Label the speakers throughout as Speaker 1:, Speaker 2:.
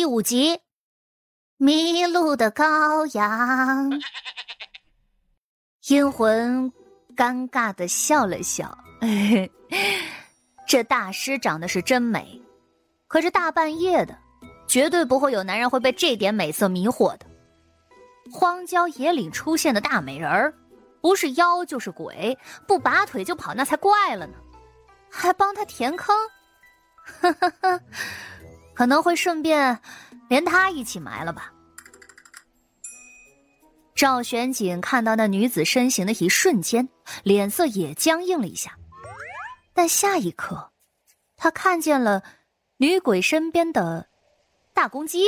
Speaker 1: 第五集，《迷路的羔羊》。阴魂尴尬的笑了笑，这大师长得是真美，可是大半夜的，绝对不会有男人会被这点美色迷惑的。荒郊野岭出现的大美人儿，不是妖就是鬼，不拔腿就跑那才怪了呢。还帮他填坑，呵呵呵。可能会顺便连他一起埋了吧。赵玄景看到那女子身形的一瞬间，脸色也僵硬了一下，但下一刻，他看见了女鬼身边的大公鸡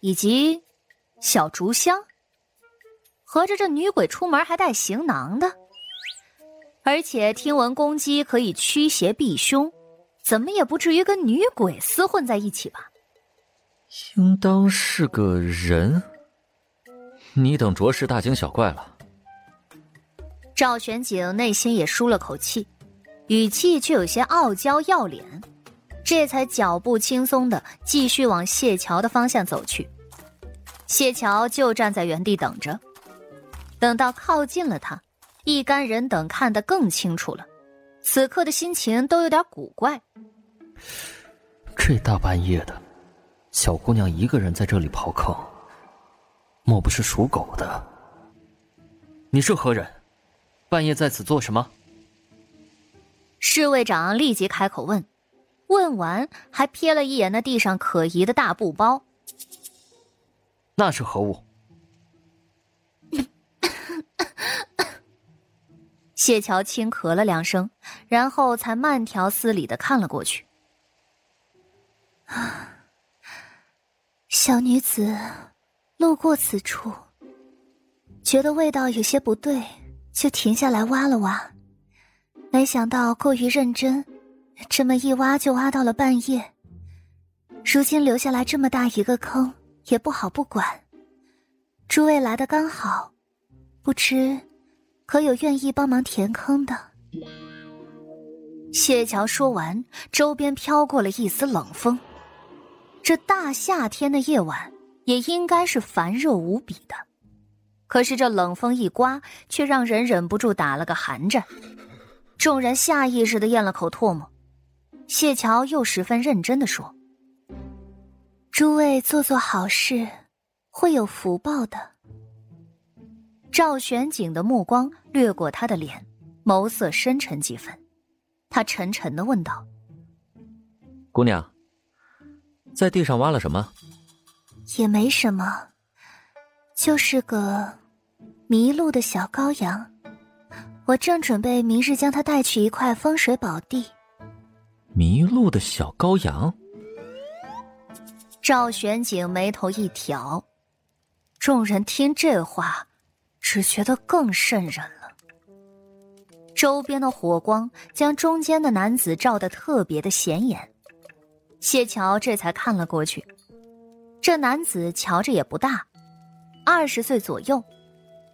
Speaker 1: 以及小竹香。合着这女鬼出门还带行囊的，而且听闻公鸡可以驱邪避凶。怎么也不至于跟女鬼厮混在一起吧？
Speaker 2: 应当是个人。你等着实大惊小怪了。
Speaker 1: 赵玄景内心也舒了口气，语气却有些傲娇要脸，这才脚步轻松的继续往谢桥的方向走去。谢桥就站在原地等着，等到靠近了他，一干人等看得更清楚了。此刻的心情都有点古怪。
Speaker 2: 这大半夜的，小姑娘一个人在这里刨坑，莫不是属狗的？你是何人？半夜在此做什么？
Speaker 1: 侍卫长立即开口问，问完还瞥了一眼那地上可疑的大布包。
Speaker 2: 那是何物？
Speaker 1: 谢桥轻咳了两声，然后才慢条斯理的看了过去。啊，小女子路过此处，觉得味道有些不对，就停下来挖了挖，没想到过于认真，这么一挖就挖到了半夜。如今留下来这么大一个坑，也不好不管。诸位来的刚好，不知。可有愿意帮忙填坑的？谢桥说完，周边飘过了一丝冷风。这大夏天的夜晚，也应该是烦热无比的。可是这冷风一刮，却让人忍不住打了个寒战。众人下意识的咽了口唾沫。谢桥又十分认真的说：“诸位做做好事，会有福报的。”赵玄景的目光掠过他的脸，眸色深沉几分。他沉沉的问道：“
Speaker 2: 姑娘，在地上挖了什么？”“
Speaker 1: 也没什么，就是个迷路的小羔羊。我正准备明日将它带去一块风水宝地。”“
Speaker 2: 迷路的小羔羊。”
Speaker 1: 赵玄景眉头一挑，众人听这话。只觉得更瘆人了。周边的火光将中间的男子照得特别的显眼，谢桥这才看了过去。这男子瞧着也不大，二十岁左右，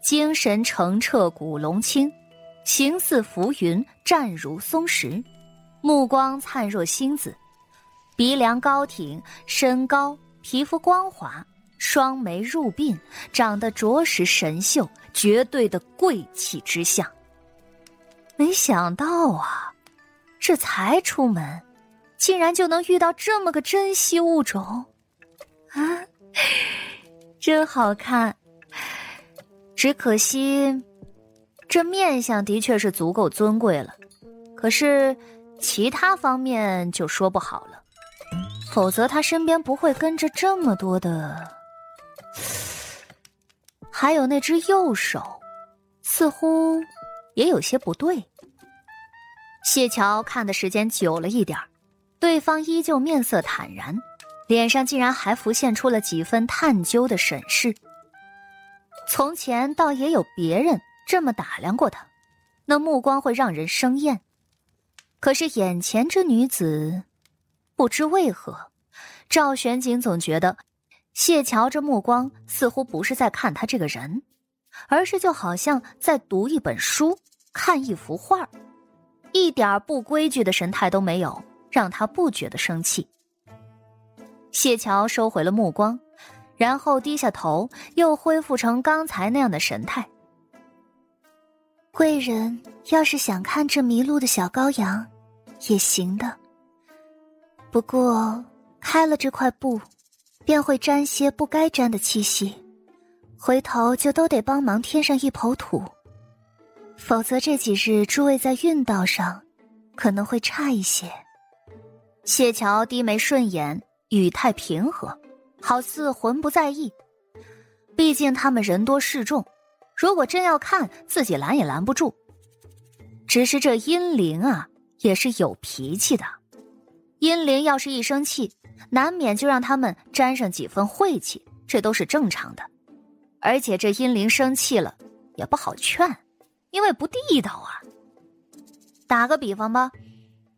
Speaker 1: 精神澄澈，古龙清，形似浮云，站如松石，目光灿若星子，鼻梁高挺，身高，皮肤光滑。双眉入鬓，长得着实神秀，绝对的贵气之相。没想到啊，这才出门，竟然就能遇到这么个珍稀物种，啊，真好看。只可惜，这面相的确是足够尊贵了，可是其他方面就说不好了。否则他身边不会跟着这么多的。还有那只右手，似乎也有些不对。谢桥看的时间久了一点对方依旧面色坦然，脸上竟然还浮现出了几分探究的审视。从前倒也有别人这么打量过他，那目光会让人生厌。可是眼前这女子，不知为何，赵玄景总觉得。谢桥这目光似乎不是在看他这个人，而是就好像在读一本书、看一幅画，一点不规矩的神态都没有，让他不觉得生气。谢桥收回了目光，然后低下头，又恢复成刚才那样的神态。
Speaker 3: 贵人要是想看这迷路的小羔羊，也行的。不过开了这块布，便会沾些不该沾的气息，回头就都得帮忙添上一抔土，否则这几日诸位在运道上可能会差一些。
Speaker 1: 谢桥低眉顺眼，语态平和，好似浑不在意。毕竟他们人多势众，如果真要看，自己拦也拦不住。只是这阴灵啊，也是有脾气的。阴灵要是一生气，难免就让他们沾上几分晦气，这都是正常的。而且这阴灵生气了也不好劝，因为不地道啊。打个比方吧，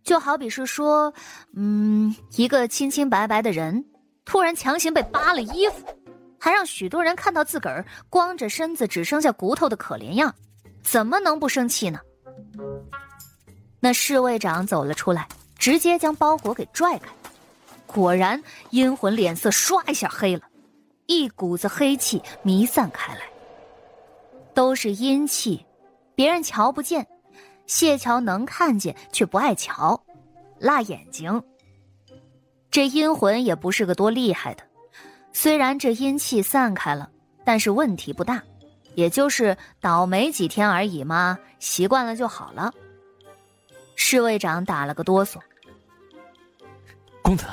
Speaker 1: 就好比是说，嗯，一个清清白白的人，突然强行被扒了衣服，还让许多人看到自个儿光着身子只剩下骨头的可怜样，怎么能不生气呢？那侍卫长走了出来。直接将包裹给拽开，果然阴魂脸色唰一下黑了，一股子黑气弥散开来。都是阴气，别人瞧不见，谢桥能看见，却不爱瞧，辣眼睛。这阴魂也不是个多厉害的，虽然这阴气散开了，但是问题不大，也就是倒霉几天而已嘛，习惯了就好了。侍卫长打了个哆嗦。
Speaker 2: 公子，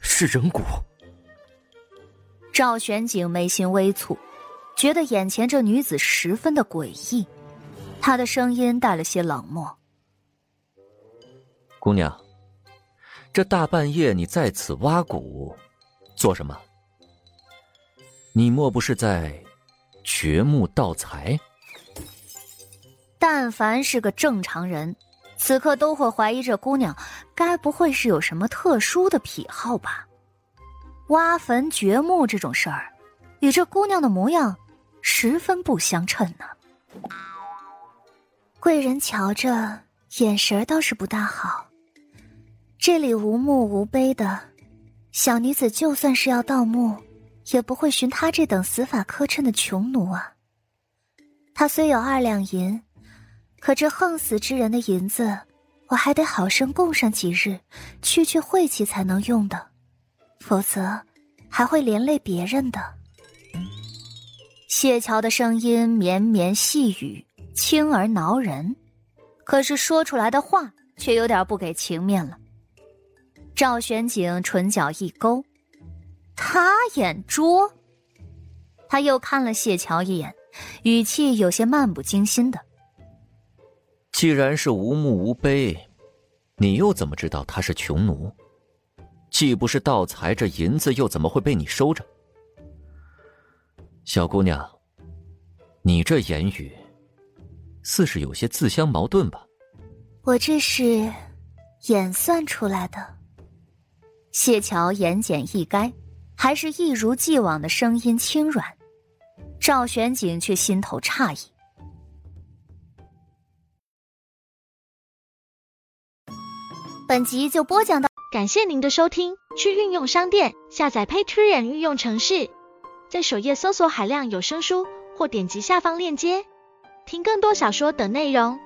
Speaker 2: 是人骨。
Speaker 1: 赵玄景眉心微蹙，觉得眼前这女子十分的诡异，他的声音带了些冷漠：“
Speaker 4: 姑娘，这大半夜你在此挖骨，做什么？你莫不是在掘墓盗财？
Speaker 1: 但凡是个正常人。”此刻都会怀疑这姑娘，该不会是有什么特殊的癖好吧？挖坟掘墓这种事儿，与这姑娘的模样十分不相称呢。
Speaker 3: 贵人瞧着，眼神倒是不大好。这里无墓无碑的，小女子就算是要盗墓，也不会寻他这等死法磕碜的穷奴啊。他虽有二两银。可这横死之人的银子，我还得好生供上几日，去去晦气才能用的，否则还会连累别人的。
Speaker 1: 谢桥的声音绵绵细语，轻而挠人，可是说出来的话却有点不给情面了。赵玄景唇角一勾，他眼拙。他又看了谢桥一眼，语气有些漫不经心的。
Speaker 4: 既然是无墓无碑，你又怎么知道他是穷奴？既不是盗财，这银子又怎么会被你收着？小姑娘，你这言语似是有些自相矛盾吧？
Speaker 3: 我这是演算出来的。
Speaker 1: 谢桥言简意赅，还是一如既往的声音轻软。赵玄景却心头诧异。
Speaker 3: 本集就播讲到，
Speaker 5: 感谢您的收听。去运用商店下载 Patreon 运用城市，在首页搜索海量有声书，或点击下方链接听更多小说等内容。